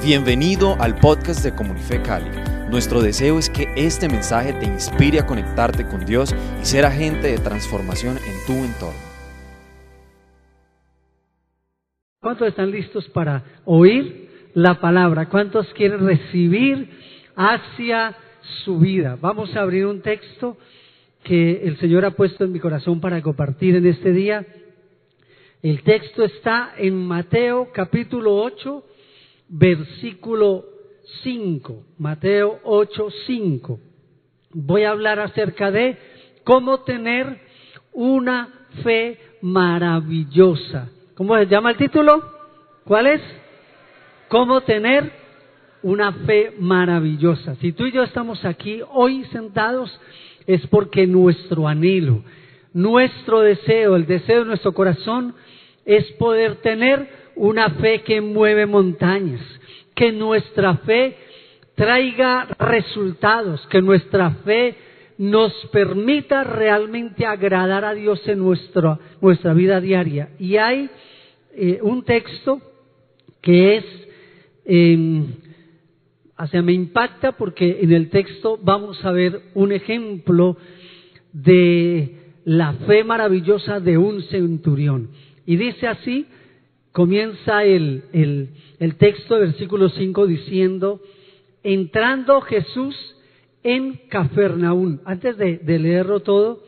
Bienvenido al podcast de Comunife Cali. Nuestro deseo es que este mensaje te inspire a conectarte con Dios y ser agente de transformación en tu entorno. ¿Cuántos están listos para oír la palabra? ¿Cuántos quieren recibir hacia su vida? Vamos a abrir un texto que el Señor ha puesto en mi corazón para compartir en este día. El texto está en Mateo capítulo 8, versículo 5. Mateo 8, 5. Voy a hablar acerca de cómo tener una fe maravillosa. ¿Cómo se llama el título? ¿Cuál es? ¿Cómo tener una fe maravillosa? Si tú y yo estamos aquí hoy sentados es porque nuestro anhelo, nuestro deseo, el deseo de nuestro corazón es poder tener una fe que mueve montañas, que nuestra fe traiga resultados, que nuestra fe nos permita realmente agradar a Dios en nuestra, nuestra vida diaria. Y hay eh, un texto que es, eh, o sea, me impacta porque en el texto vamos a ver un ejemplo de la fe maravillosa de un centurión. Y dice así, comienza el, el, el texto, versículo 5, diciendo, entrando Jesús en Cafarnaún. Antes de, leerlo todo,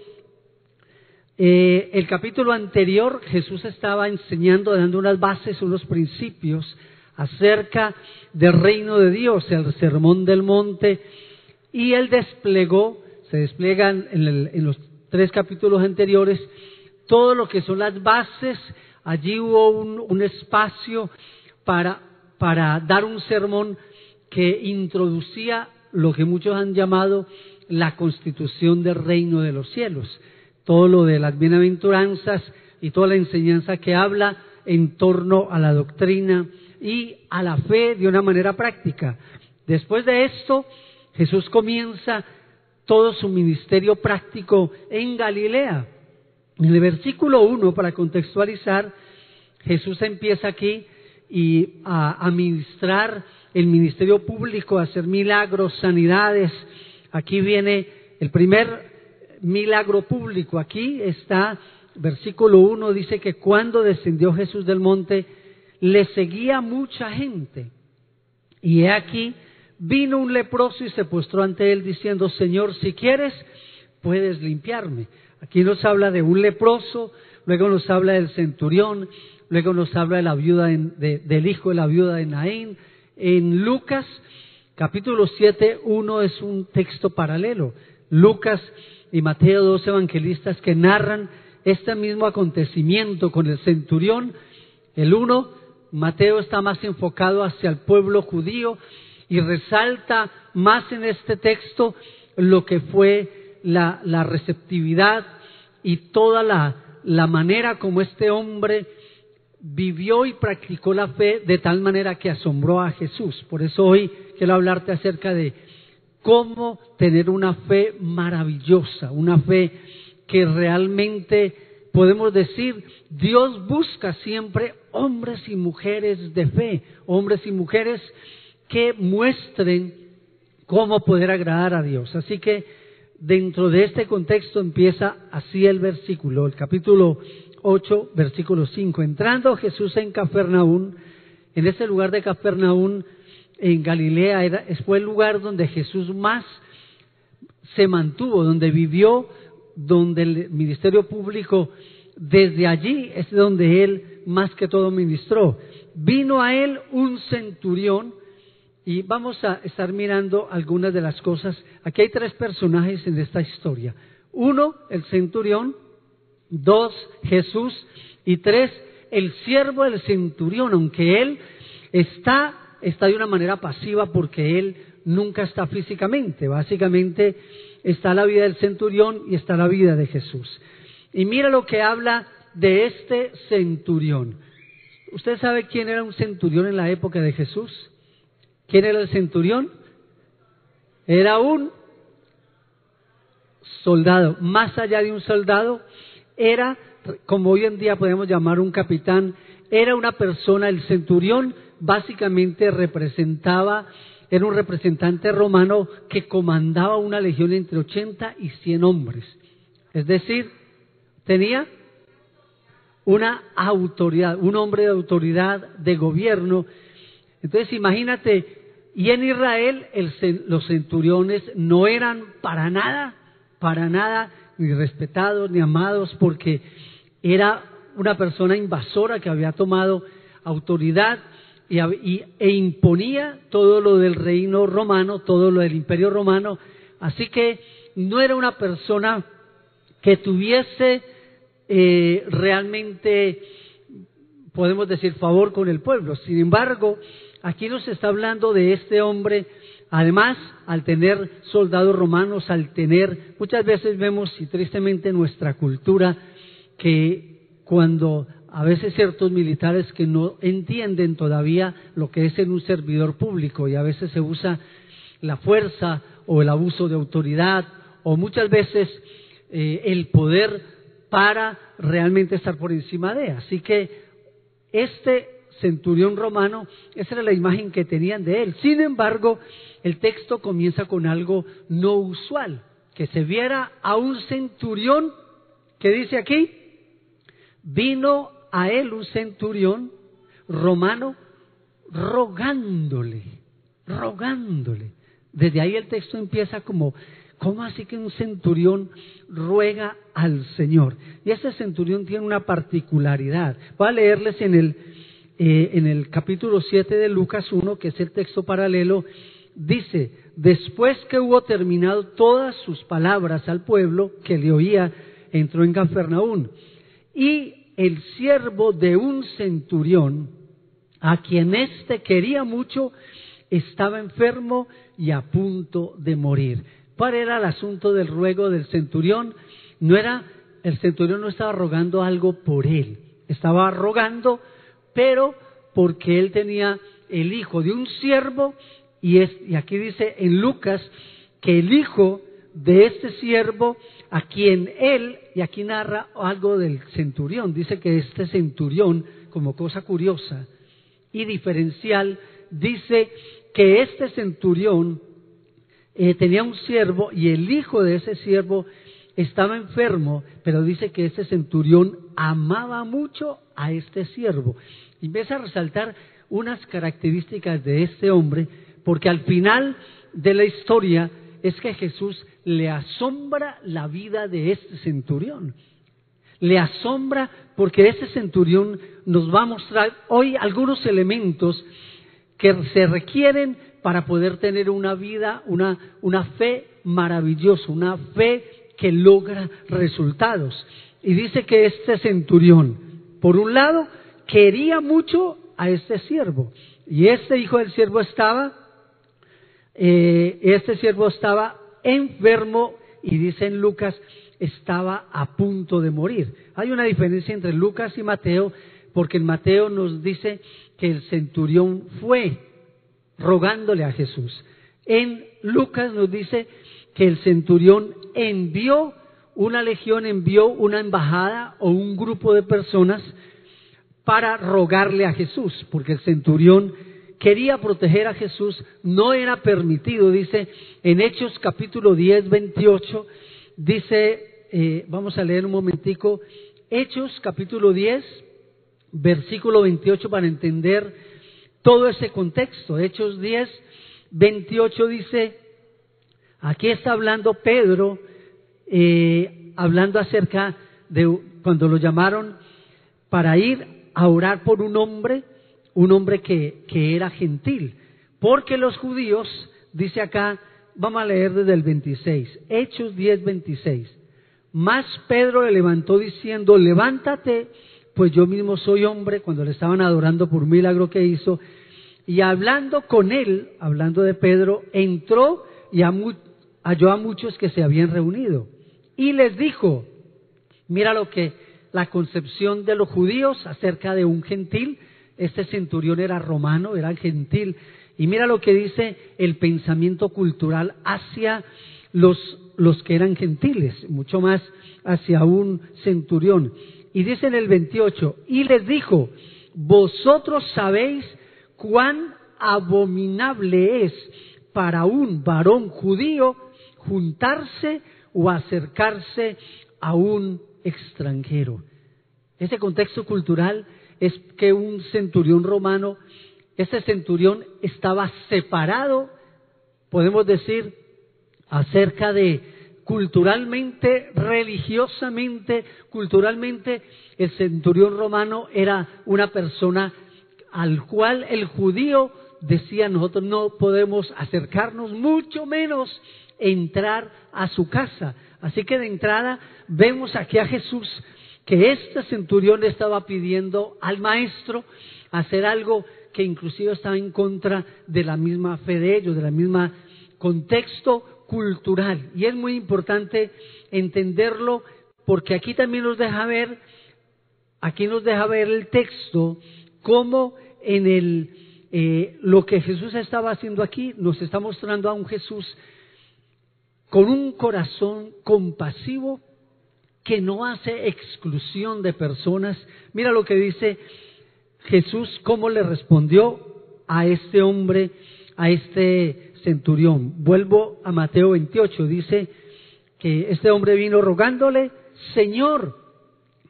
eh, el capítulo anterior Jesús estaba enseñando, dando unas bases, unos principios acerca del reino de Dios, el sermón del monte, y él desplegó, se despliegan en, en los tres capítulos anteriores, todo lo que son las bases. Allí hubo un, un espacio para, para dar un sermón que introducía lo que muchos han llamado la constitución del reino de los cielos. Todo lo de las bienaventuranzas y toda la enseñanza que habla en torno a la doctrina y a la fe de una manera práctica. Después de esto, Jesús comienza todo su ministerio práctico en Galilea. En el versículo 1, para contextualizar, Jesús empieza aquí y a administrar el ministerio público, a hacer milagros, sanidades. Aquí viene el primer milagro público. Aquí está, versículo 1, dice que cuando descendió Jesús del monte, le seguía mucha gente. Y he aquí, vino un leproso y se postró ante él diciendo, Señor, si quieres, puedes limpiarme. Aquí nos habla de un leproso, luego nos habla del centurión, luego nos habla de la viuda de, del hijo de la viuda de Naín. En Lucas, capítulo 7, uno es un texto paralelo. Lucas y Mateo, dos evangelistas que narran este mismo acontecimiento con el centurión. El uno, Mateo está más enfocado hacia el pueblo judío y resalta más en este texto lo que fue la, la receptividad y toda la, la manera como este hombre vivió y practicó la fe de tal manera que asombró a Jesús. Por eso hoy quiero hablarte acerca de cómo tener una fe maravillosa, una fe que realmente podemos decir, Dios busca siempre hombres y mujeres de fe, hombres y mujeres que muestren cómo poder agradar a Dios. Así que dentro de este contexto empieza así el versículo, el capítulo 8, versículo 5. Entrando Jesús en Cafarnaún, en ese lugar de Cafarnaún, en Galilea, era, fue el lugar donde Jesús más se mantuvo, donde vivió, donde el ministerio público, desde allí es donde él más que todo ministró. Vino a él un centurión, y vamos a estar mirando algunas de las cosas. Aquí hay tres personajes en esta historia. Uno, el centurión. Dos, Jesús. Y tres, el siervo del centurión, aunque él está, está de una manera pasiva porque él nunca está físicamente. Básicamente está la vida del centurión y está la vida de Jesús. Y mira lo que habla de este centurión. ¿Usted sabe quién era un centurión en la época de Jesús? ¿Quién era el centurión? Era un soldado. Más allá de un soldado, era, como hoy en día podemos llamar un capitán, era una persona, el centurión básicamente representaba, era un representante romano que comandaba una legión entre 80 y 100 hombres. Es decir, tenía una autoridad, un hombre de autoridad, de gobierno. Entonces imagínate, y en Israel los centuriones no eran para nada, para nada ni respetados ni amados, porque era una persona invasora que había tomado autoridad y, e imponía todo lo del reino romano, todo lo del imperio romano. Así que no era una persona que tuviese eh, realmente, podemos decir, favor con el pueblo. Sin embargo, aquí nos está hablando de este hombre, además, al tener soldados romanos, al tener, muchas veces vemos, y tristemente en nuestra cultura, que cuando a veces ciertos militares que no entienden todavía lo que es en un servidor público y a veces se usa la fuerza o el abuso de autoridad o muchas veces eh, el poder para realmente estar por encima de. Así que este centurión romano, esa era la imagen que tenían de él. Sin embargo, el texto comienza con algo no usual, que se viera a un centurión, que dice aquí, vino a él un centurión romano rogándole, rogándole. Desde ahí el texto empieza como ¿Cómo así que un centurión ruega al Señor? Y ese centurión tiene una particularidad. Voy a leerles en el, eh, en el capítulo 7 de Lucas 1, que es el texto paralelo, dice, después que hubo terminado todas sus palabras al pueblo que le oía, entró en Cafarnaún. Y el siervo de un centurión, a quien éste quería mucho, estaba enfermo y a punto de morir. ¿Cuál era el asunto del ruego del centurión? No era, el centurión no estaba rogando algo por él, estaba rogando, pero porque él tenía el hijo de un siervo, y, es, y aquí dice en Lucas que el hijo de este siervo, a quien él, y aquí narra algo del centurión, dice que este centurión, como cosa curiosa y diferencial, dice que este centurión eh, tenía un siervo y el hijo de ese siervo estaba enfermo, pero dice que ese centurión amaba mucho a este siervo. Y empieza a resaltar unas características de este hombre, porque al final de la historia es que Jesús le asombra la vida de este centurión. Le asombra porque ese centurión nos va a mostrar hoy algunos elementos que se requieren para poder tener una vida, una, una fe maravillosa, una fe que logra resultados. Y dice que este centurión, por un lado, quería mucho a este siervo. Y este hijo del siervo estaba, eh, este siervo estaba enfermo y dice en Lucas, estaba a punto de morir. Hay una diferencia entre Lucas y Mateo, porque en Mateo nos dice que el centurión fue rogándole a Jesús. En Lucas nos dice que el centurión envió una legión, envió una embajada o un grupo de personas para rogarle a Jesús, porque el centurión quería proteger a Jesús, no era permitido, dice en Hechos capítulo 10, 28, dice, eh, vamos a leer un momentico, Hechos capítulo 10, versículo 28 para entender todo ese contexto. Hechos 10, 28 dice, aquí está hablando Pedro, eh, hablando acerca de cuando lo llamaron para ir a orar por un hombre, un hombre que, que era gentil. Porque los judíos, dice acá, vamos a leer desde el 26, Hechos 10, 26. Más Pedro le levantó diciendo, levántate pues yo mismo soy hombre, cuando le estaban adorando por un milagro que hizo, y hablando con él, hablando de Pedro, entró y halló a muchos que se habían reunido. Y les dijo, mira lo que la concepción de los judíos acerca de un gentil, este centurión era romano, era gentil, y mira lo que dice el pensamiento cultural hacia los, los que eran gentiles, mucho más hacia un centurión. Y dice en el 28, y les dijo, vosotros sabéis cuán abominable es para un varón judío juntarse o acercarse a un extranjero. Ese contexto cultural es que un centurión romano, ese centurión estaba separado, podemos decir, acerca de culturalmente, religiosamente, culturalmente, el centurión romano era una persona al cual el judío decía nosotros no podemos acercarnos, mucho menos entrar a su casa. Así que de entrada vemos aquí a Jesús que este centurión estaba pidiendo al maestro hacer algo que inclusive estaba en contra de la misma fe de ellos, de la misma contexto cultural. Y es muy importante entenderlo porque aquí también nos deja ver, aquí nos deja ver el texto, cómo en el, eh, lo que Jesús estaba haciendo aquí nos está mostrando a un Jesús con un corazón compasivo que no hace exclusión de personas. Mira lo que dice Jesús, cómo le respondió a este hombre, a este centurión. Vuelvo a Mateo 28, dice que este hombre vino rogándole, Señor,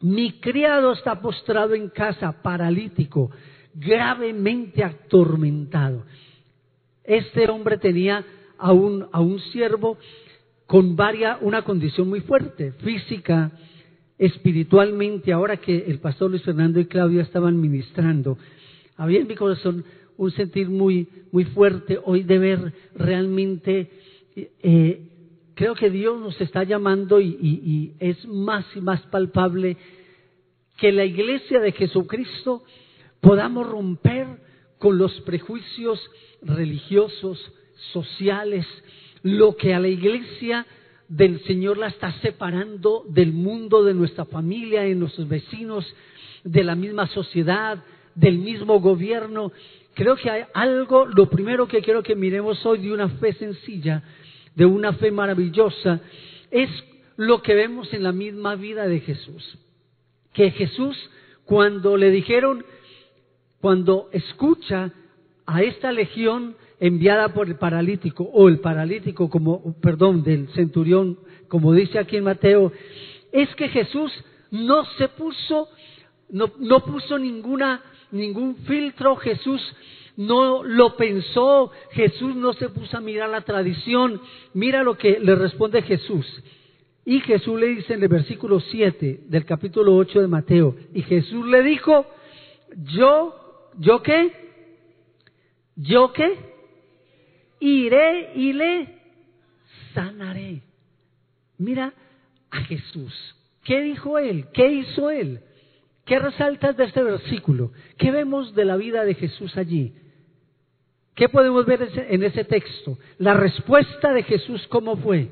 mi criado está postrado en casa, paralítico, gravemente atormentado. Este hombre tenía a un, a un siervo con varia, una condición muy fuerte, física, espiritualmente, ahora que el pastor Luis Fernando y Claudia estaban ministrando, había en mi corazón un sentir muy, muy fuerte hoy de ver realmente, eh, creo que Dios nos está llamando y, y es más y más palpable que la iglesia de Jesucristo podamos romper con los prejuicios religiosos, sociales, lo que a la iglesia del Señor la está separando del mundo, de nuestra familia, de nuestros vecinos, de la misma sociedad, del mismo gobierno. Creo que hay algo, lo primero que quiero que miremos hoy de una fe sencilla, de una fe maravillosa, es lo que vemos en la misma vida de Jesús. Que Jesús, cuando le dijeron, cuando escucha a esta legión enviada por el paralítico, o el paralítico como, perdón, del centurión, como dice aquí en Mateo, es que Jesús no se puso, no, no puso ninguna, ningún filtro, Jesús no lo pensó, Jesús no se puso a mirar la tradición, mira lo que le responde Jesús. Y Jesús le dice en el versículo 7 del capítulo 8 de Mateo, y Jesús le dijo, yo, ¿yo qué? ¿Yo qué? Iré y le sanaré. Mira a Jesús. ¿Qué dijo él? ¿Qué hizo él? ¿Qué resaltas de este versículo? ¿Qué vemos de la vida de Jesús allí? ¿Qué podemos ver en ese texto? La respuesta de Jesús, ¿cómo fue?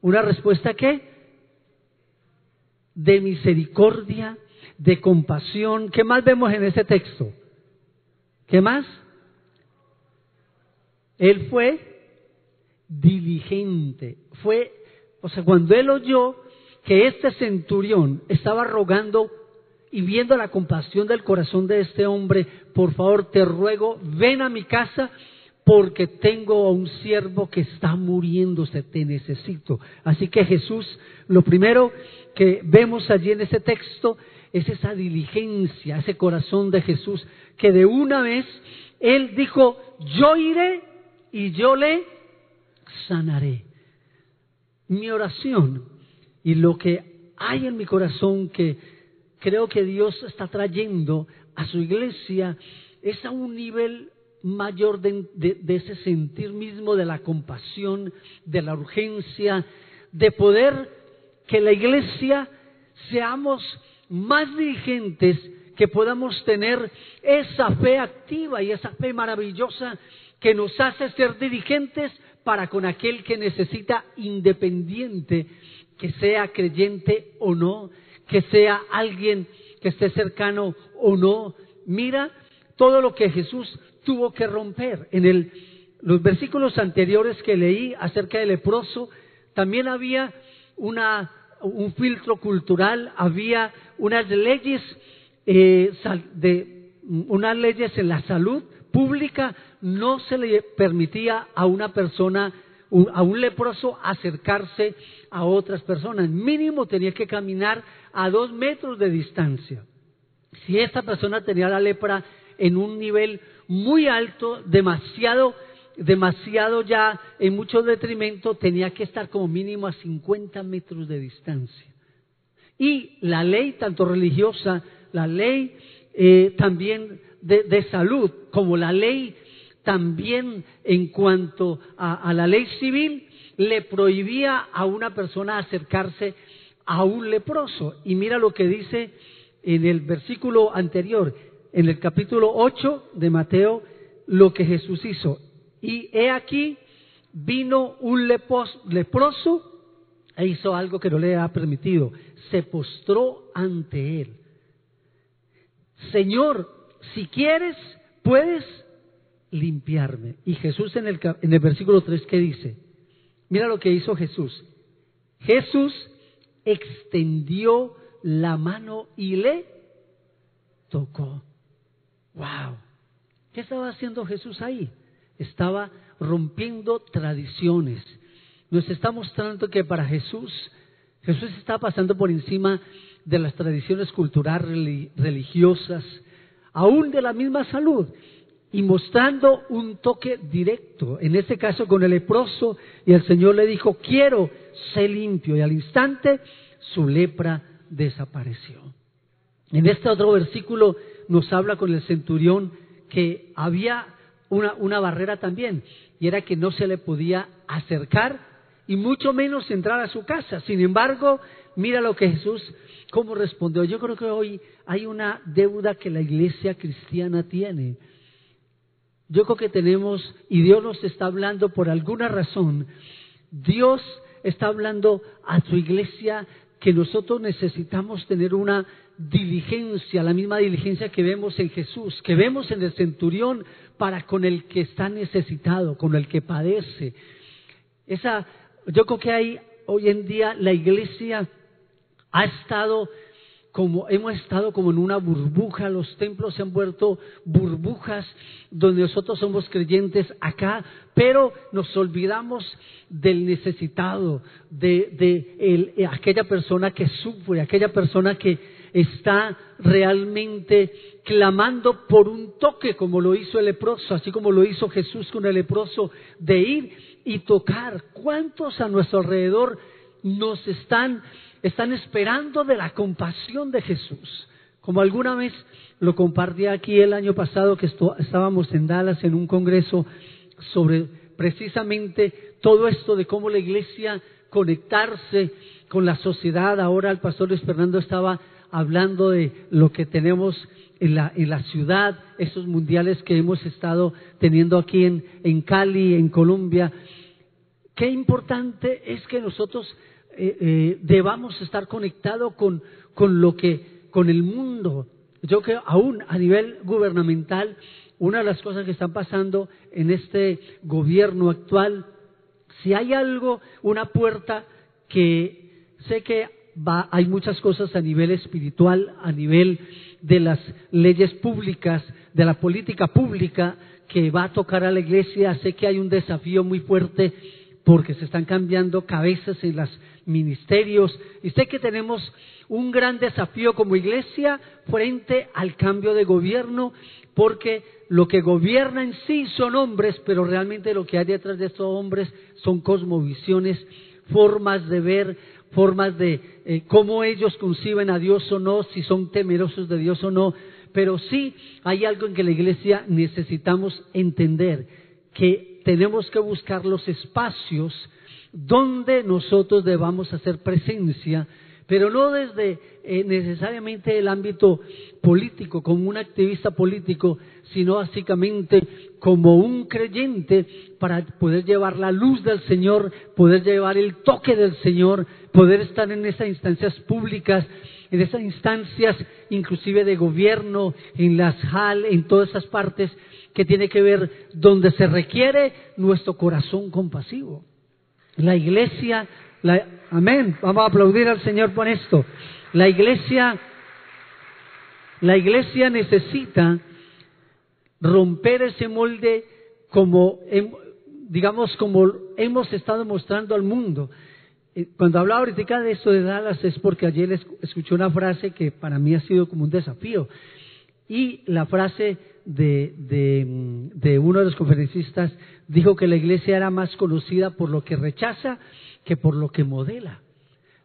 Una respuesta que de misericordia, de compasión. ¿Qué más vemos en ese texto? ¿Qué más? Él fue diligente. Fue, o sea, cuando él oyó que este centurión estaba rogando y viendo la compasión del corazón de este hombre, por favor te ruego, ven a mi casa porque tengo a un siervo que está muriéndose, te necesito. Así que Jesús, lo primero que vemos allí en ese texto es esa diligencia, ese corazón de Jesús, que de una vez él dijo, yo iré y yo le sanaré. Mi oración y lo que hay en mi corazón que creo que Dios está trayendo a su iglesia es a un nivel mayor de, ese sentir mismo de la compasión, de la urgencia, de poder que la iglesia seamos más diligentes, que podamos tener esa fe activa y esa fe maravillosa que nos hace ser dirigentes para con aquel que necesita independiente, que sea creyente o no, que sea alguien que esté cercano o no. Mira todo lo que Jesús tuvo que romper. En el, los versículos anteriores que leí acerca del leproso, también había una, un filtro cultural, había unas leyes, eh, de, unas leyes en la salud pública no se le permitía a una persona, a un leproso, acercarse a otras personas. Mínimo tenía que caminar a dos metros de distancia. Si esta persona tenía la lepra en un nivel muy alto, demasiado, demasiado ya en mucho detrimento, tenía que estar como mínimo a 50 metros de distancia. Y la ley, tanto religiosa, la ley eh, también de, salud, como la ley también en cuanto a, la ley civil, le prohibía a una persona acercarse a un leproso. Y mira lo que dice en el versículo anterior, en el capítulo 8 de Mateo, lo que Jesús hizo. Y he aquí, vino un leproso e hizo algo que no le ha permitido. Se postró ante él. Señor, si quieres, puedes limpiarme. Y Jesús en el, en el versículo 3, ¿qué dice? Mira lo que hizo Jesús. Jesús extendió la mano y le tocó. ¡Wow! ¿Qué estaba haciendo Jesús ahí? Estaba rompiendo tradiciones. Nos está mostrando que para Jesús, Jesús está pasando por encima de las tradiciones culturales, religiosas, aún de la misma salud, y mostrando un toque directo, en este caso con el leproso, y el Señor le dijo, quiero ser limpio, y al instante su lepra desapareció. En este otro versículo nos habla con el centurión que había una, una barrera también, y era que no se le podía acercar y mucho menos entrar a su casa. Sin embargo, mira lo que Jesús, cómo respondió. Yo creo que hoy hay una deuda que la iglesia cristiana tiene. Yo creo que tenemos, y Dios nos está hablando por alguna razón, Dios está hablando a su iglesia que nosotros necesitamos tener una diligencia, la misma diligencia que vemos en Jesús, que vemos en el centurión para con el que está necesitado, con el que padece. Esa, yo creo que hay hoy en día la iglesia ha estado como hemos estado como en una burbuja, los templos se han vuelto burbujas donde nosotros somos creyentes acá, pero nos olvidamos del necesitado, de, aquella persona que sufre, aquella persona que está realmente clamando por un toque, como lo hizo el leproso, así como lo hizo Jesús con el leproso, de ir y tocar. ¿Cuántos a nuestro alrededor nos están están esperando de la compasión de Jesús. Como alguna vez lo compartí aquí el año pasado que estábamos en Dallas en un congreso sobre precisamente todo esto de cómo la iglesia conectarse con la sociedad. Ahora el pastor Luis Fernando estaba hablando de lo que tenemos en la, en la ciudad, esos mundiales que hemos estado teniendo aquí en, en Cali, en Colombia. Qué importante es que nosotros eh, eh, debamos estar conectados con, con lo que, con el mundo. Yo creo, aún a nivel gubernamental, una de las cosas que están pasando en este gobierno actual, si hay algo, una puerta que sé que va, hay muchas cosas a nivel espiritual, a nivel de las leyes públicas, de la política pública que va a tocar a la iglesia, sé que hay un desafío muy fuerte porque se están cambiando cabezas en las ministerios. Y sé que tenemos un gran desafío como iglesia frente al cambio de gobierno, porque lo que gobierna en sí son hombres, pero realmente lo que hay detrás de estos hombres son cosmovisiones, formas de ver, formas de eh, cómo ellos conciben a Dios o no, si son temerosos de Dios o no. Pero sí hay algo en que la iglesia necesitamos entender, que tenemos que buscar los espacios donde nosotros debamos hacer presencia, pero no desde eh, necesariamente el ámbito político, como un activista político, sino básicamente como un creyente para poder llevar la luz del Señor, poder llevar el toque del Señor, poder estar en esas instancias públicas, en esas instancias inclusive de gobierno, en las HAL, en todas esas partes que tiene que ver donde se requiere nuestro corazón compasivo. La iglesia, amén, vamos a aplaudir al Señor por esto. La iglesia, la iglesia necesita romper ese molde como, digamos, como hemos estado mostrando al mundo. Eh, cuando hablaba ahorita de esto de Dallas es porque ayer escuché una frase que para mí ha sido como un desafío. Y la frase de, de, uno de los conferencistas dijo que la iglesia era más conocida por lo que rechaza que por lo que modela.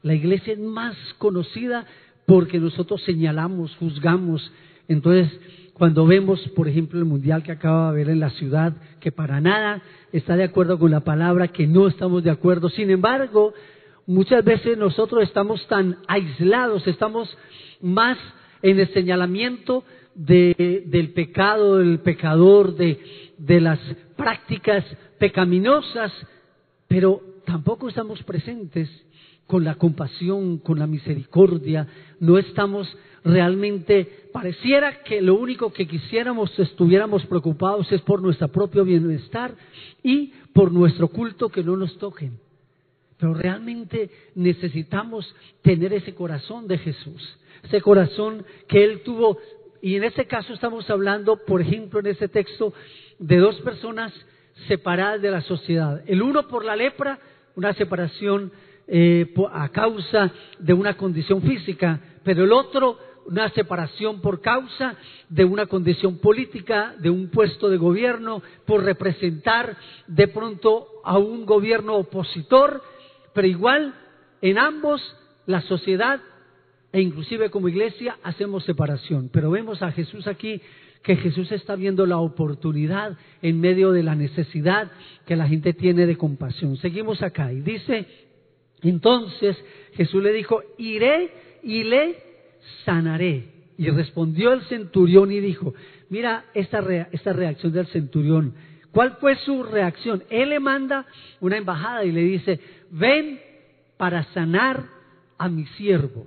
La iglesia es más conocida porque nosotros señalamos, juzgamos. Entonces, cuando vemos, por ejemplo, el mundial que acaba de haber en la ciudad, que para nada está de acuerdo con la palabra, que no estamos de acuerdo. Sin embargo, muchas veces nosotros estamos tan aislados, estamos más en el señalamiento del pecado, del pecador, de, de las prácticas pecaminosas, pero tampoco estamos presentes con la compasión, con la misericordia, no estamos realmente, pareciera que lo único que quisiéramos, estuviéramos preocupados es por nuestro propio bienestar y por nuestro culto que no nos toquen. Pero realmente necesitamos tener ese corazón de Jesús, ese corazón que Él tuvo. Y en este caso estamos hablando, por ejemplo, en este texto, de dos personas separadas de la sociedad. El uno por la lepra, una separación eh, a causa de una condición física, pero el otro una separación por causa de una condición política, de un puesto de gobierno, por representar de pronto a un gobierno opositor, pero igual en ambos la sociedad e inclusive como iglesia hacemos separación. Pero vemos a Jesús aquí que Jesús está viendo la oportunidad en medio de la necesidad que la gente tiene de compasión. Seguimos acá y dice, entonces Jesús le dijo, iré y le sanaré. Y respondió el centurión y dijo, mira esta, esta reacción del centurión. ¿Cuál fue su reacción? Él le manda una embajada y le dice, ven para sanar a mi siervo.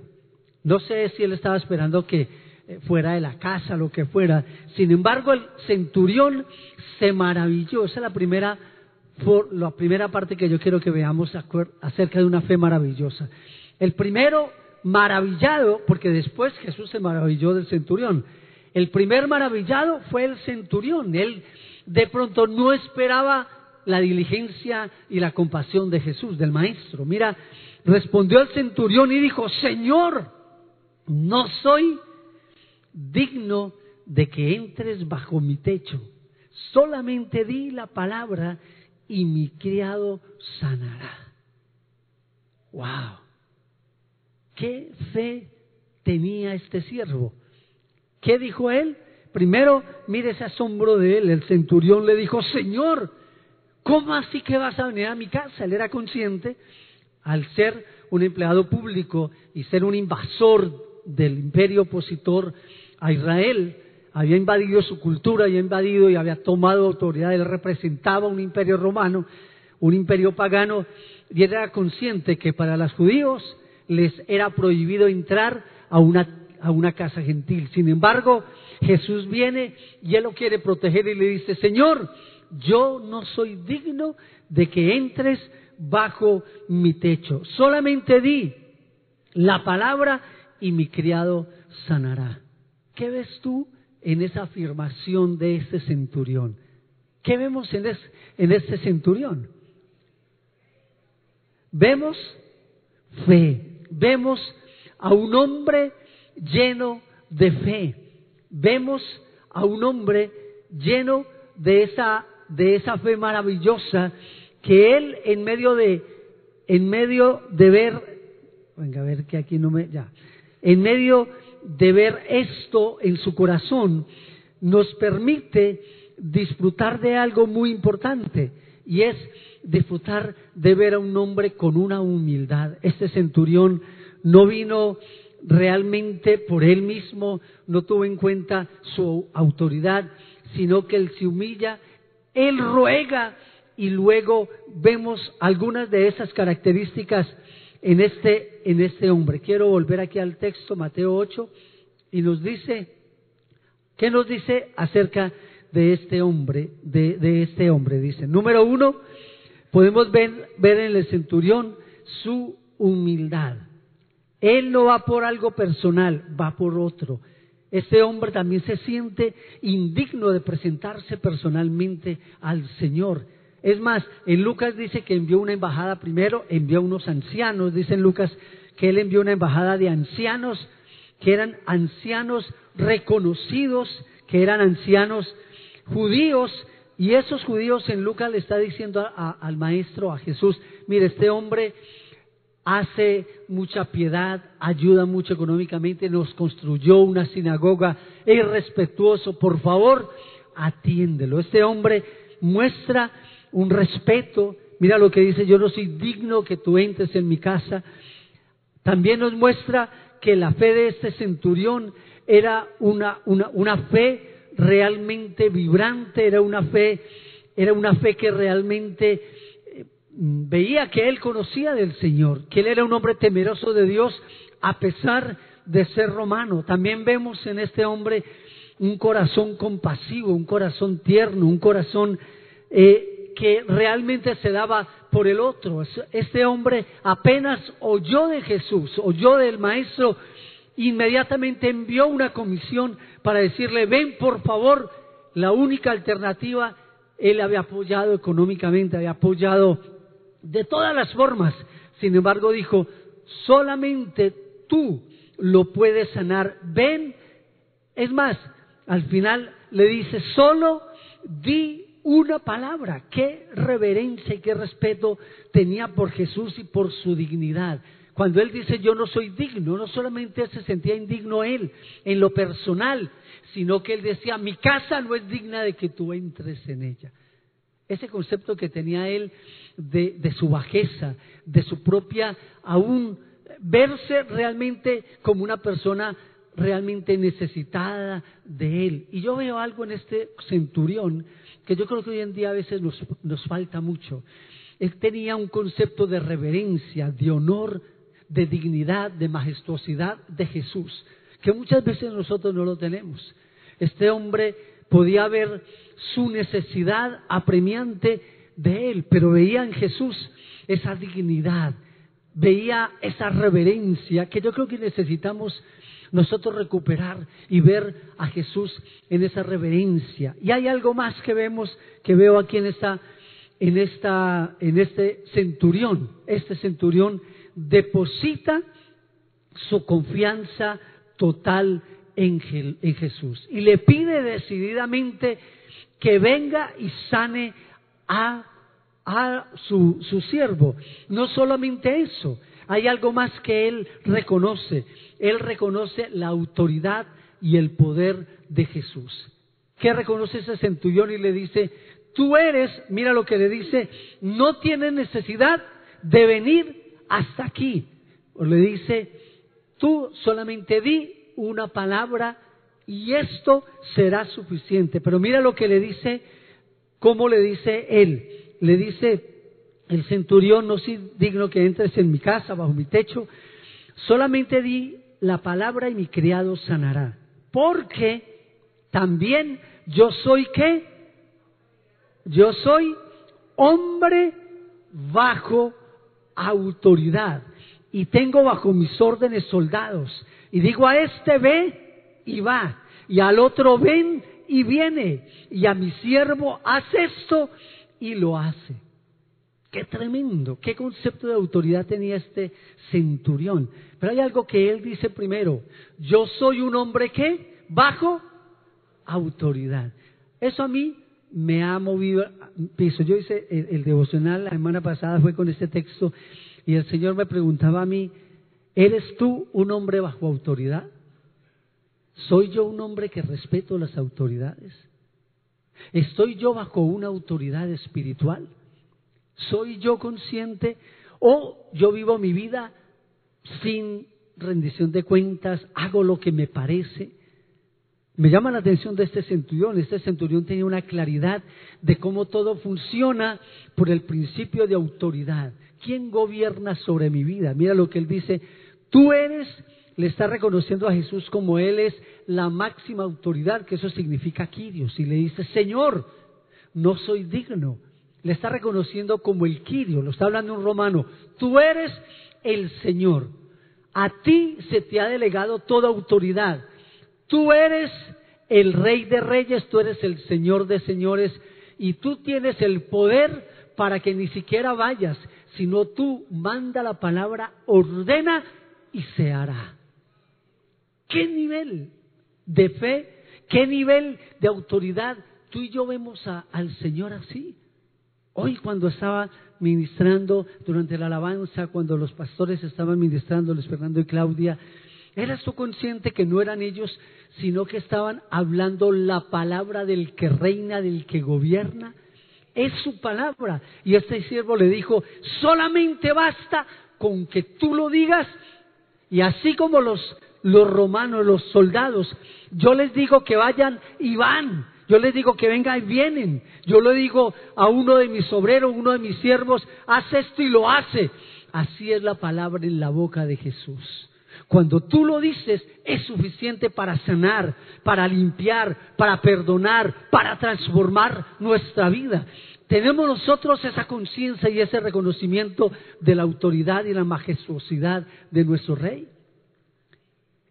No sé si él estaba esperando que eh, fuera de la casa, lo que fuera. Sin embargo, el centurión se maravilló. Esa es la primera, la primera parte que yo quiero que veamos acerca de una fe maravillosa. El primero maravillado, porque después Jesús se maravilló del centurión. El primer maravillado fue el centurión. Él de pronto no esperaba la diligencia y la compasión de Jesús, del Maestro. Mira, respondió el centurión y dijo, Señor, no soy digno de que entres bajo mi techo. Solamente di la palabra y mi criado sanará. Wow. ¿Qué fe tenía este siervo? ¿Qué dijo él? Primero, mire ese asombro de él. El centurión le dijo, Señor, ¿cómo así que vas a venir a mi casa? Él era consciente, al ser un empleado público y ser un invasor del imperio opositor a Israel, había invadido su cultura, había invadido y había tomado autoridad. Él representaba un imperio romano, un imperio pagano, y era consciente que para los judíos les era prohibido entrar a una, a una casa gentil. Sin embargo, Jesús viene y él lo quiere proteger y le dice, Señor, yo no soy digno de que entres bajo mi techo. Solamente di la palabra y mi criado sanará. ¿Qué ves tú en esa afirmación de este centurión? ¿Qué vemos en, en este centurión? Vemos fe, vemos a un hombre lleno de fe. Vemos a un hombre lleno de esa, de esa fe maravillosa que él en medio de, en medio de ver, venga a ver que aquí no me, ya, en medio de ver esto en su corazón, nos permite disfrutar de algo muy importante y es disfrutar de ver a un hombre con una humildad. Este centurión no vino realmente por él mismo, no tuvo en cuenta su autoridad, sino que él se humilla, él ruega y luego vemos algunas de esas características en este, en este hombre. Quiero volver aquí al texto, Mateo 8, y nos dice, ¿qué nos dice acerca de este hombre? De, este hombre, dice. Número uno, podemos ver, ver en el centurión su humildad. Él no va por algo personal, va por otro. Este hombre también se siente indigno de presentarse personalmente al Señor. Es más, en Lucas dice que envió una embajada primero, envió unos ancianos, dice en Lucas que él envió una embajada de ancianos, que eran ancianos reconocidos, que eran ancianos judíos, y esos judíos en Lucas le está diciendo al maestro, a Jesús, mire, este hombre hace mucha piedad, ayuda mucho económicamente, nos construyó una sinagoga, es respetuoso, por favor, atiéndelo. Este hombre muestra un respeto, mira lo que dice, yo no soy digno que tú entres en mi casa. También nos muestra que la fe de este centurión era una, una, una fe realmente vibrante, era una fe, era una fe que realmente veía que él conocía del Señor, que él era un hombre temeroso de Dios a pesar de ser romano. También vemos en este hombre un corazón compasivo, un corazón tierno, un corazón eh, que realmente se daba por el otro. Este hombre apenas oyó de Jesús, oyó del Maestro, inmediatamente envió una comisión para decirle, ven por favor, la única alternativa, él había apoyado económicamente, había apoyado de todas las formas. Sin embargo, dijo, solamente tú lo puedes sanar. Ven, es más, al final le dice, solo di una palabra. Qué reverencia y qué respeto tenía por Jesús y por su dignidad. Cuando él dice yo no soy digno, no solamente se sentía indigno él en lo personal, sino que él decía mi casa no es digna de que tú entres en ella. Ese concepto que tenía él de, su bajeza, de su propia, aún verse realmente como una persona realmente necesitada de él. Y yo veo algo en este centurión que yo creo que hoy en día a veces nos, nos falta mucho. Él tenía un concepto de reverencia, de honor, de dignidad, de majestuosidad de Jesús, que muchas veces nosotros no lo tenemos. Este hombre podía ver su necesidad apremiante de él, pero veía en Jesús esa dignidad, veía esa reverencia que yo creo que necesitamos nosotros recuperar y ver a Jesús en esa reverencia. Y hay algo más que vemos, que veo aquí en esta, en esta, en este centurión. Este centurión deposita su confianza total en, Jesús y le pide decididamente que venga y sane a, su, su siervo. No solamente eso, hay algo más que él reconoce. Él reconoce la autoridad y el poder de Jesús. ¿Qué reconoce ese centurión y le dice, tú eres, mira lo que le dice, no tienes necesidad de venir hasta aquí. O le dice, tú solamente di una palabra y esto será suficiente. Pero mira lo que le dice, cómo le dice él. Le dice el centurión, no soy digno que entres en mi casa, bajo mi techo, solamente di la palabra y mi criado sanará. Porque también yo soy qué? Yo soy hombre bajo autoridad y tengo bajo mis órdenes soldados. Y digo a este ve y va, y al otro ven y viene, y a mi siervo hace esto y lo hace. Qué tremendo, qué concepto de autoridad tenía este centurión. Pero hay algo que él dice primero, yo soy un hombre que bajo autoridad. Eso a mí me ha movido piso. Yo hice el, el, devocional la semana pasada, fue con este texto, y el Señor me preguntaba a mí, ¿eres tú un hombre bajo autoridad? ¿Soy yo un hombre que respeto las autoridades? ¿Estoy yo bajo una autoridad espiritual? ¿Soy yo consciente o yo vivo mi vida sin rendición de cuentas, hago lo que me parece? Me llama la atención de este centurión. Este centurión tenía una claridad de cómo todo funciona por el principio de autoridad. ¿Quién gobierna sobre mi vida? Mira lo que él dice. Tú eres le está reconociendo a Jesús como Él es la máxima autoridad, que eso significa Quirios, y le dice, Señor, no soy digno. Le está reconociendo como el Quirio, lo está hablando un romano, tú eres el Señor. A ti se te ha delegado toda autoridad. Tú eres el rey de reyes, tú eres el señor de señores y tú tienes el poder para que ni siquiera vayas, sino tú manda la palabra, ordena y se hará. ¿Qué nivel de fe, qué nivel de autoridad tú y yo vemos al Señor así? Hoy cuando estaba ministrando durante la alabanza, cuando los pastores estaban ministrando, Luis Fernando y Claudia, ¿eras tú consciente que no eran ellos, sino que estaban hablando la palabra del que reina, del que gobierna? Es su palabra. Y este siervo le dijo, solamente basta con que tú lo digas. Y así como los, los romanos, los soldados, yo les digo que vayan y van. Yo les digo que vengan y vienen. Yo le digo a uno de mis obreros, uno de mis siervos, haz esto y lo hace. Así es la palabra en la boca de Jesús. Cuando tú lo dices, es suficiente para sanar, para limpiar, para perdonar, para transformar nuestra vida. Tenemos nosotros esa conciencia y ese reconocimiento de la autoridad y la majestuosidad de nuestro Rey.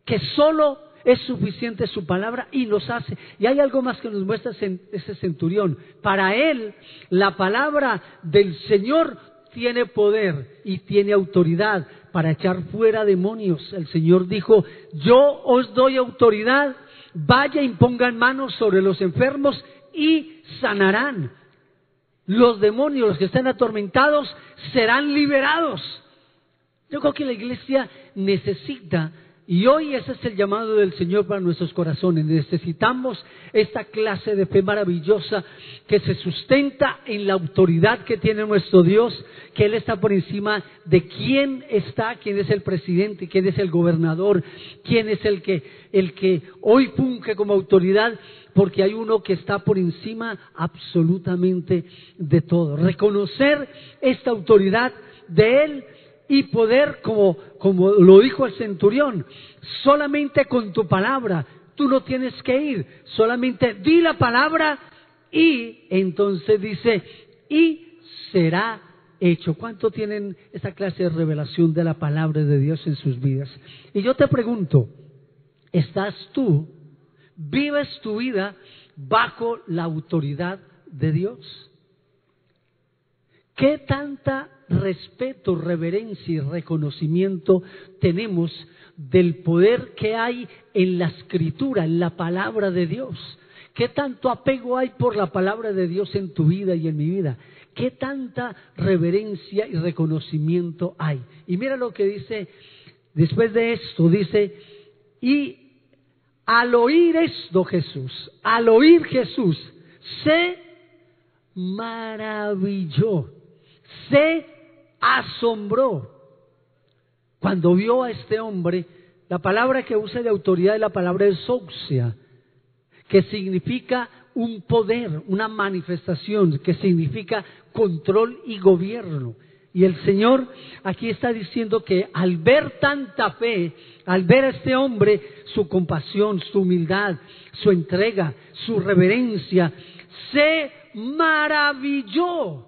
Que solo es suficiente su palabra y nos hace. Y hay algo más que nos muestra ese centurión. Para él, la palabra del Señor tiene poder y tiene autoridad para echar fuera demonios. El Señor dijo, yo os doy autoridad, vaya y pongan manos sobre los enfermos y sanarán. Los demonios, los que están atormentados, serán liberados. Yo creo que la iglesia necesita y hoy ese es el llamado del Señor para nuestros corazones. Necesitamos esta clase de fe maravillosa que se sustenta en la autoridad que tiene nuestro Dios, que Él está por encima de quién está, quién es el presidente, quién es el gobernador, quién es el que, el que hoy funge como autoridad, porque hay uno que está por encima absolutamente de todo. Reconocer esta autoridad de Él y poder, como, como lo dijo el centurión, solamente con tu palabra. Tú no tienes que ir, solamente di la palabra y entonces dice, y será hecho. ¿Cuánto tienen esa clase de revelación de la palabra de Dios en sus vidas? Y yo te pregunto, ¿estás tú, vives tu vida bajo la autoridad de Dios? ¿Qué tanta respeto, reverencia y reconocimiento tenemos del poder que hay en la escritura, en la palabra de Dios. ¿Qué tanto apego hay por la palabra de Dios en tu vida y en mi vida? ¿Qué tanta reverencia y reconocimiento hay? Y mira lo que dice, después de esto, dice, y al oír esto Jesús, al oír Jesús, se maravilló, se asombró cuando vio a este hombre. La palabra que usa de autoridad es la palabra exousia, que significa un poder, una manifestación, que significa control y gobierno. Y el Señor aquí está diciendo que al ver tanta fe, al ver a este hombre, su compasión, su humildad, su entrega, su reverencia, se maravilló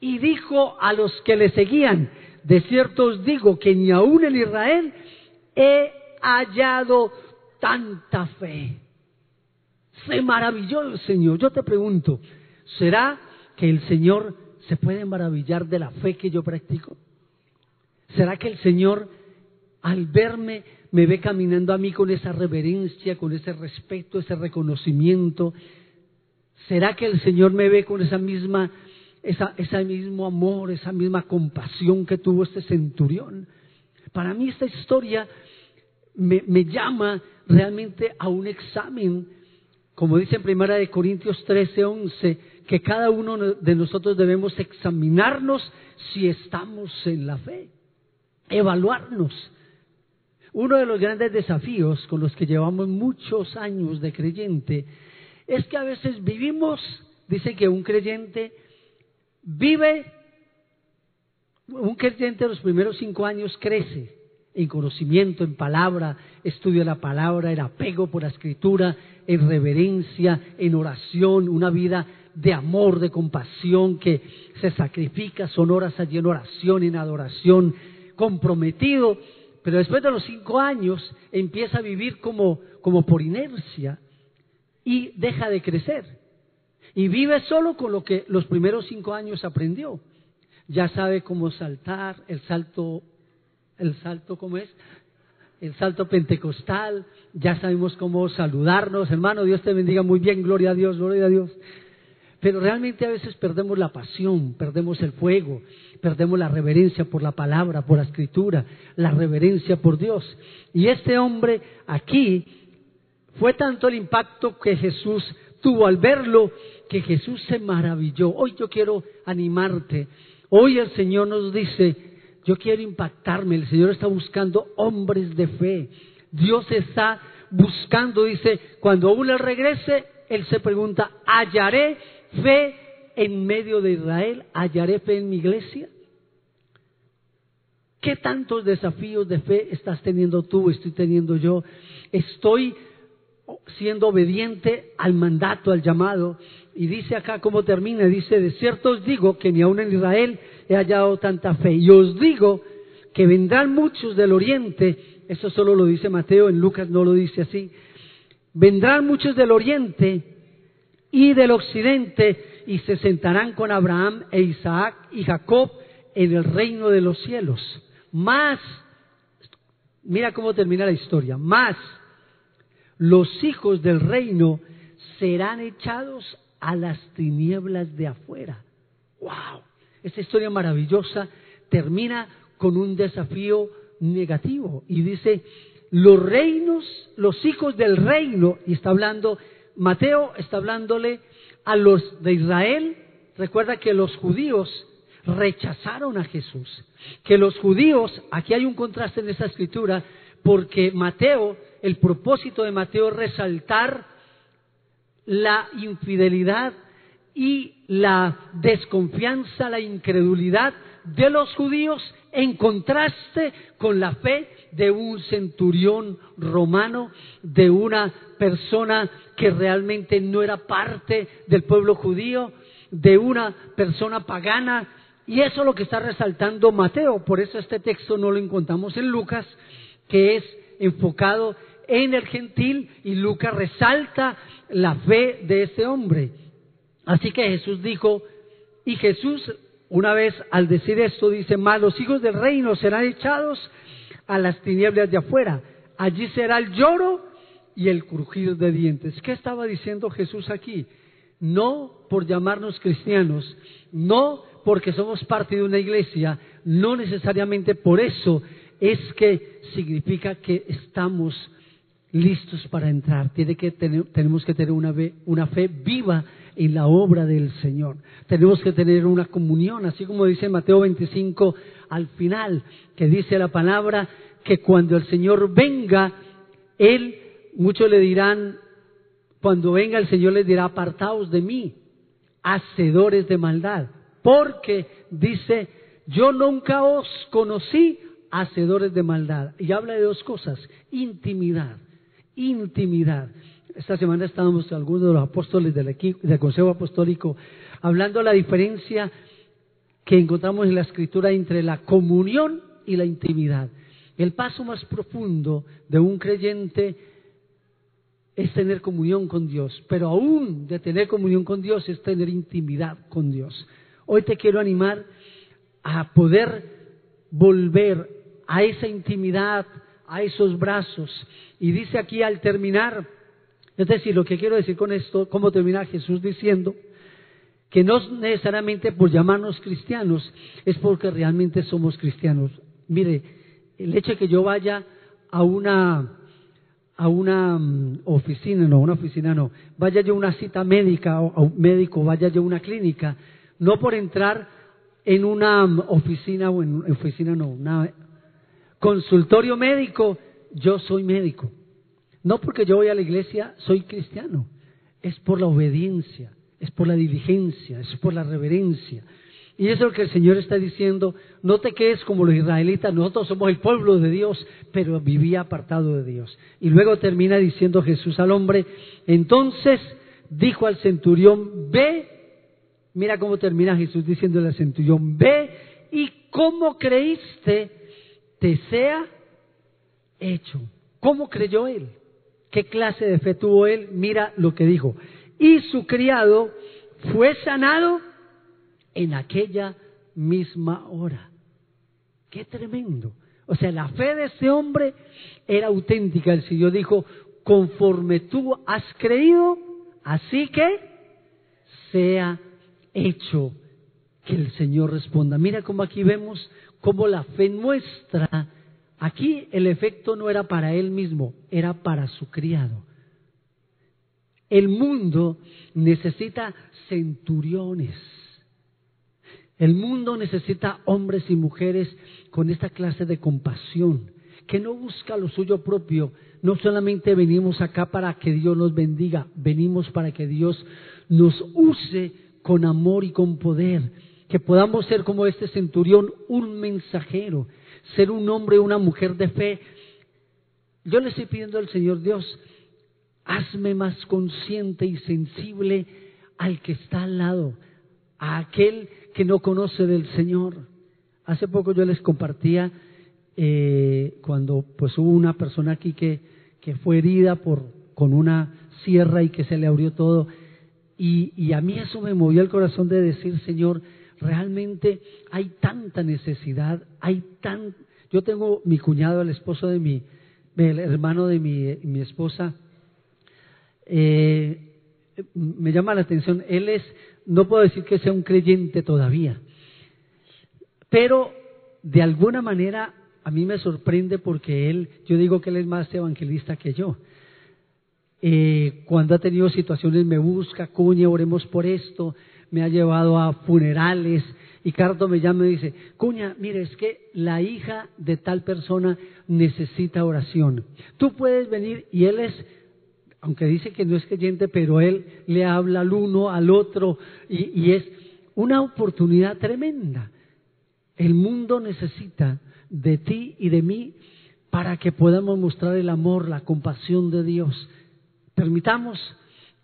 y dijo a los que le seguían, de cierto os digo que ni aún en Israel he hallado tanta fe. Se maravilló el Señor. Yo te pregunto, ¿será que el Señor se puede maravillar de la fe que yo practico? ¿Será que el Señor al verme me ve caminando a mí con esa reverencia, con ese respeto, ese reconocimiento? ¿Será que el Señor me ve con esa misma ese mismo amor, esa misma compasión que tuvo este centurión. Para mí esta historia me, me llama realmente a un examen, como dice en Primera de Corintios 13, 11, que cada uno de nosotros debemos examinarnos si estamos en la fe, evaluarnos. Uno de los grandes desafíos con los que llevamos muchos años de creyente es que a veces vivimos, dice que un creyente vive, un creyente los primeros cinco años crece en conocimiento, en palabra, estudia la palabra, en apego por la escritura, en reverencia, en oración, una vida de amor, de compasión que se sacrifica, son horas allí en oración, en adoración, comprometido, Pero después de los cinco años empieza a vivir como, como por inercia y deja de crecer. Y vive solo con lo que los primeros cinco años aprendió. Ya sabe cómo saltar, el salto, el salto, ¿cómo es? El salto pentecostal, ya sabemos cómo saludarnos, hermano, Dios te bendiga muy bien, gloria a Dios, gloria a Dios. Pero realmente a veces perdemos la pasión, perdemos el fuego, perdemos la reverencia por la palabra, por la escritura, la reverencia por Dios. Y este hombre aquí fue tanto el impacto que Jesús tuvo al verlo que Jesús se maravilló. Hoy yo quiero animarte. Hoy el Señor nos dice, yo quiero impactarme. El Señor está buscando hombres de fe. Dios está buscando, dice, cuando uno regrese, Él se pregunta, ¿hallaré fe en medio de Israel? ¿Hallaré fe en mi iglesia? ¿Qué tantos desafíos de fe estás teniendo tú, estoy teniendo yo? Estoy siendo obediente al mandato, al llamado. Y dice acá cómo termina, dice, de cierto os digo que ni aun en Israel he hallado tanta fe. Y os digo que vendrán muchos del oriente, eso solo lo dice Mateo, en Lucas no lo dice así, vendrán muchos del oriente y del occidente y se sentarán con Abraham e Isaac y Jacob en el reino de los cielos. Más, mira cómo termina la historia, más los hijos del reino serán echados a las tinieblas de afuera. ¡Wow! Esta historia maravillosa termina con un desafío negativo y dice, los reinos, los hijos del reino, y está hablando Mateo está hablándole a los de Israel. Recuerda que los judíos rechazaron a Jesús. Que los judíos, aquí hay un contraste en esa escritura, porque Mateo, el propósito de Mateo es resaltar la infidelidad y la desconfianza, la incredulidad de los judíos en contraste con la fe de un centurión romano, de una persona que realmente no era parte del pueblo judío, de una persona pagana. Y eso es lo que está resaltando Mateo. Por eso este texto no lo encontramos en Lucas, que es enfocado en el gentil y Lucas resalta la fe de ese hombre. Así que Jesús dijo, y Jesús una vez al decir esto dice, más los hijos del reino serán echados a las tinieblas de afuera. Allí será el lloro y el crujir de dientes. ¿Qué estaba diciendo Jesús aquí? No por llamarnos cristianos, no porque somos parte de una iglesia, no necesariamente por eso es que significa que estamos listos para entrar. Tiene que tener, tenemos que tener una, una fe viva en la obra del Señor. Tenemos que tener una comunión, así como dice Mateo 25 al final, que dice la palabra que cuando el Señor venga, Él, muchos le dirán, cuando venga el Señor les dirá, apartaos de mí, hacedores de maldad, porque dice, yo nunca os conocí hacedores de maldad. Y habla de dos cosas, intimidad, intimidad. Esta semana estábamos algunos de los apóstoles del equipo del Consejo Apostólico hablando de la diferencia que encontramos en la escritura entre la comunión y la intimidad. El paso más profundo de un creyente es tener comunión con Dios, pero aún de tener comunión con Dios es tener intimidad con Dios. Hoy te quiero animar a poder volver a esa intimidad, a esos brazos. Y dice aquí al terminar, es decir, lo que quiero decir con esto, cómo termina Jesús diciendo que no necesariamente por llamarnos cristianos, es porque realmente somos cristianos. Mire, el hecho de que yo vaya a una a una mm, oficina, no, una oficina no, vaya yo a una cita médica o un médico, vaya yo a una clínica, no por entrar en una mm, oficina o en oficina no, un consultorio médico, yo soy médico. No porque yo voy a la iglesia, soy cristiano. Es por la obediencia, es por la diligencia, es por la reverencia. Y eso es lo que el Señor está diciendo. No te quedes como los israelitas, nosotros somos el pueblo de Dios, pero vivía apartado de Dios. Y luego termina diciendo Jesús al hombre, entonces dijo al centurión, ve, mira cómo termina Jesús diciendo al centurión, ve y cómo creíste, te sea hecho. ¿Cómo creyó él? ¿Qué clase de fe tuvo él? Mira lo que dijo. Y su criado fue sanado en aquella misma hora. Qué tremendo. O sea, la fe de ese hombre era auténtica. El Señor dijo, conforme tú has creído, así que sea hecho que el Señor responda. Mira cómo aquí vemos cómo la fe nuestra, aquí el efecto no era para él mismo, era para su criado. El mundo necesita centuriones. El mundo necesita hombres y mujeres con esta clase de compasión, que no busca lo suyo propio. No solamente venimos acá para que Dios nos bendiga, venimos para que Dios nos use con amor y con poder, que podamos ser como este centurión, un mensajero, ser un hombre, una mujer de fe. Yo le estoy pidiendo al Señor Dios, hazme más consciente y sensible al que está al lado, a aquel que no conoce del Señor. Hace poco yo les compartía eh, cuando pues hubo una persona aquí que, que fue herida por, con una sierra y que se le abrió todo. Y, y a mí eso me movió el corazón de decir, Señor, realmente hay tanta necesidad, hay tan... Yo tengo mi cuñado, el esposo de mi, el hermano de mi, mi esposa, eh, me llama la atención, él es, no puedo decir que sea un creyente todavía, pero de alguna manera a mí me sorprende porque él, yo digo que él es más evangelista que yo. Eh, cuando ha tenido situaciones me busca, cuña, oremos por esto, me ha llevado a funerales y Carto me llama y dice, cuña, mire, es que la hija de tal persona necesita oración. Tú puedes venir y él es, aunque dice que no es creyente, pero él le habla al uno, al otro y, y es una oportunidad tremenda. El mundo necesita de ti y de mí para que podamos mostrar el amor, la compasión de Dios. Permitamos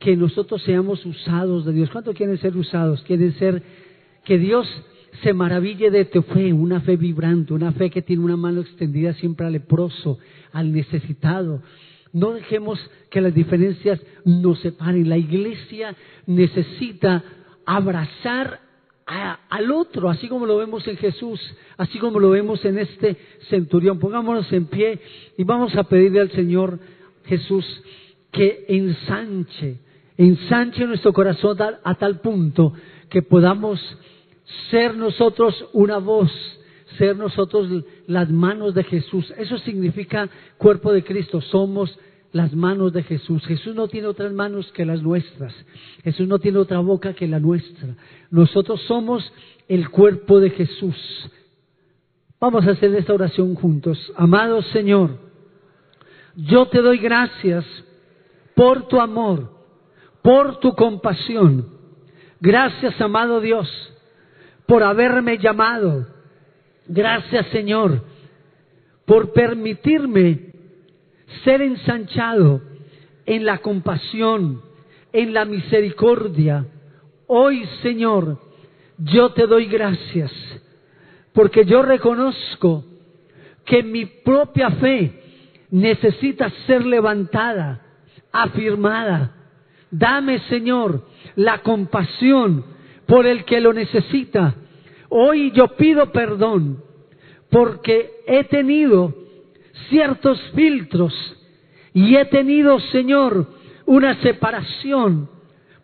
que nosotros seamos usados de Dios. ¿Cuántos quieren ser usados? Quieren ser que Dios se maraville de tu fe, una fe vibrante, una fe que tiene una mano extendida siempre al leproso, al necesitado. No dejemos que las diferencias nos separen. La iglesia necesita abrazar al otro, así como lo vemos en Jesús, así como lo vemos en este centurión. Pongámonos en pie y vamos a pedirle al Señor Jesús que ensanche ensanche nuestro corazón a tal punto que podamos ser nosotros una voz, ser nosotros las manos de Jesús. Eso significa cuerpo de Cristo, somos las manos de Jesús. Jesús no tiene otras manos que las nuestras. Jesús no tiene otra boca que la nuestra. Nosotros somos el cuerpo de Jesús. Vamos a hacer esta oración juntos. Amado Señor, yo te doy gracias por tu amor por tu compasión. Gracias, amado Dios, por haberme llamado. Gracias, Señor, por permitirme ser ensanchado en la compasión, en la misericordia. Hoy, Señor, yo te doy gracias, porque yo reconozco que mi propia fe necesita ser levantada, afirmada, Dame, Señor, la compasión por el que lo necesita. Hoy yo pido perdón porque he tenido ciertos filtros y he tenido, Señor, una separación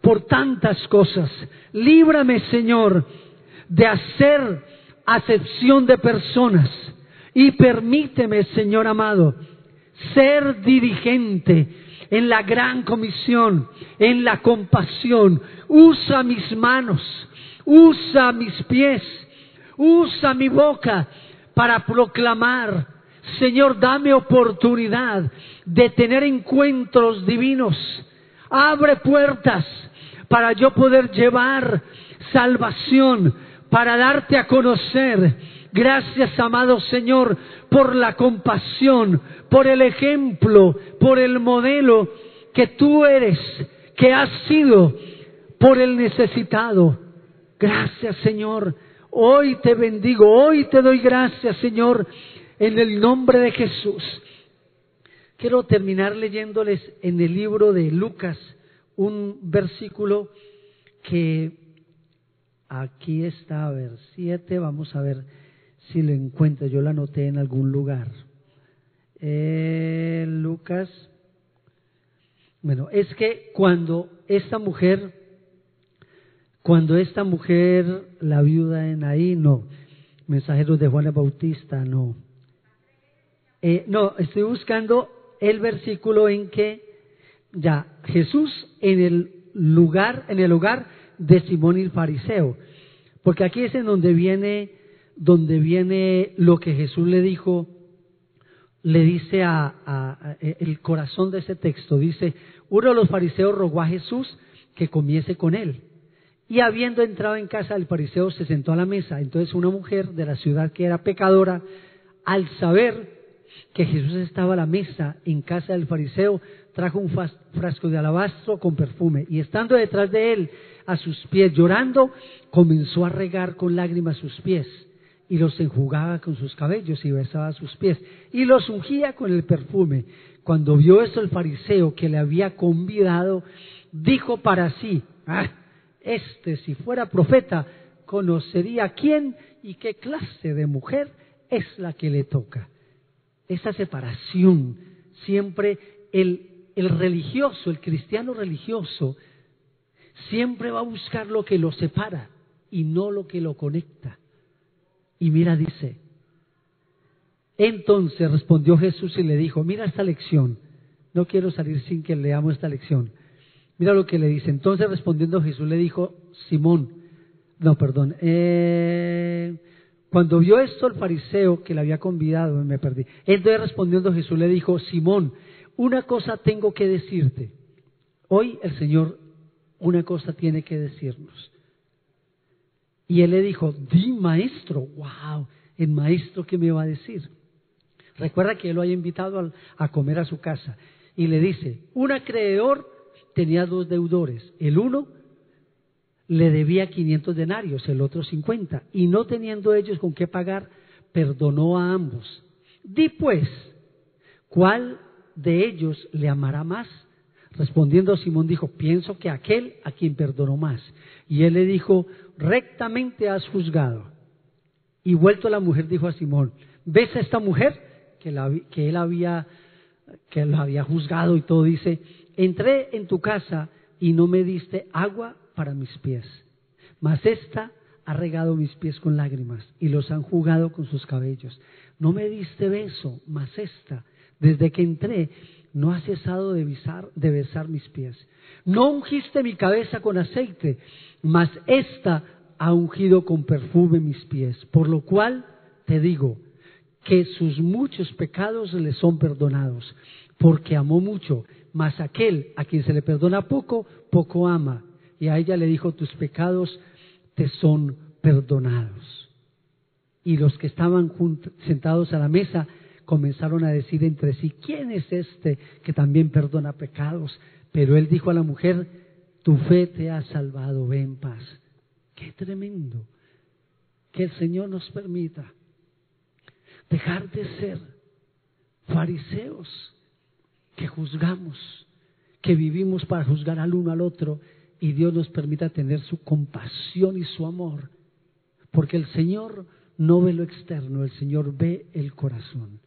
por tantas cosas. Líbrame, Señor, de hacer acepción de personas y permíteme, Señor amado, ser dirigente en la gran comisión, en la compasión. Usa mis manos, usa mis pies, usa mi boca para proclamar. Señor, dame oportunidad de tener encuentros divinos. Abre puertas para yo poder llevar salvación, para darte a conocer Gracias, amado Señor, por la compasión, por el ejemplo, por el modelo que tú eres, que has sido por el necesitado. Gracias, Señor. Hoy te bendigo, hoy te doy gracias, Señor, en el nombre de Jesús. quiero terminar leyéndoles en el libro de Lucas un versículo que aquí está, a ver, siete, vamos a ver si lo encuentro, yo lo anoté en algún lugar. Eh, Lucas, bueno, es que cuando esta mujer, cuando esta mujer, la viuda en ahí, no, mensajeros de Juan el Bautista, no. Eh, no, estoy buscando el versículo en que ya Jesús en el lugar, en el hogar de Simón el fariseo, porque aquí es en donde viene, donde viene lo que Jesús le dijo, le dice a, a, el corazón de ese texto, dice, uno de los fariseos rogó a Jesús que comiese con él. Y habiendo entrado en casa del fariseo, se sentó a la mesa. Entonces una mujer de la ciudad que era pecadora, al saber que Jesús estaba a la mesa en casa del fariseo, trajo un frasco de alabastro con perfume y estando detrás de él a sus pies llorando, comenzó a regar con lágrimas sus pies y los enjugaba con sus cabellos y besaba sus pies y los ungía con el perfume. Cuando vio eso el fariseo que le había convidado, dijo para sí, ah, este si fuera profeta, conocería quién y qué clase de mujer es la que le toca. Esa separación, siempre el, el religioso, el cristiano religioso, siempre va a buscar lo que lo separa y no lo que lo conecta. Y mira, dice, entonces respondió Jesús y le dijo, mira esta lección, no quiero salir sin que leamos esta lección. Mira lo que le dice. Entonces respondiendo Jesús le dijo, Simón, no, perdón, eh, cuando vio esto el fariseo que le había convidado, me perdí. Entonces respondiendo Jesús le dijo, Simón, una cosa tengo que decirte. Hoy el Señor una cosa tiene que decirnos. Y él le dijo, di maestro, wow, el maestro que me va a decir. Recuerda que él lo había invitado a comer a su casa. Y le dice, un acreedor tenía dos deudores. El uno le debía 500 denarios, el otro 50. Y no teniendo ellos con qué pagar, perdonó a ambos. Di pues, ¿cuál de ellos le amará más? Respondiendo Simón dijo, pienso que aquel a quien perdonó más. Y él le dijo, rectamente has juzgado. Y vuelto la mujer dijo a Simón, ¿ves a esta mujer que, él había, que la había juzgado y todo? Dice, entré en tu casa y no me diste agua para mis pies, mas esta ha regado mis pies con lágrimas y los han jugado con sus cabellos. No me diste beso, mas esta, desde que entré, no ha cesado de besar, de besar mis pies. No ungiste mi cabeza con aceite, mas esta ha ungido con perfume mis pies. Por lo cual te digo que sus muchos pecados le son perdonados, porque amó mucho mas aquel a quien se le perdona poco, poco ama. Y a ella le dijo, tus pecados te son perdonados. Y los que estaban sentados a la mesa comenzaron a decir entre sí, ¿quién es este que también perdona pecados? Pero él dijo a la mujer, tu fe te ha salvado, ven en paz. Qué tremendo que el Señor nos permita dejar de ser fariseos que juzgamos, que vivimos para juzgar al uno al otro y Dios nos permita tener su compasión y su amor, porque el Señor no ve lo externo, el Señor ve el corazón.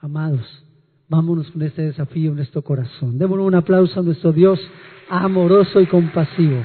Amados, vámonos con este desafío en nuestro corazón. Démonos un aplauso a nuestro Dios amoroso y compasivo.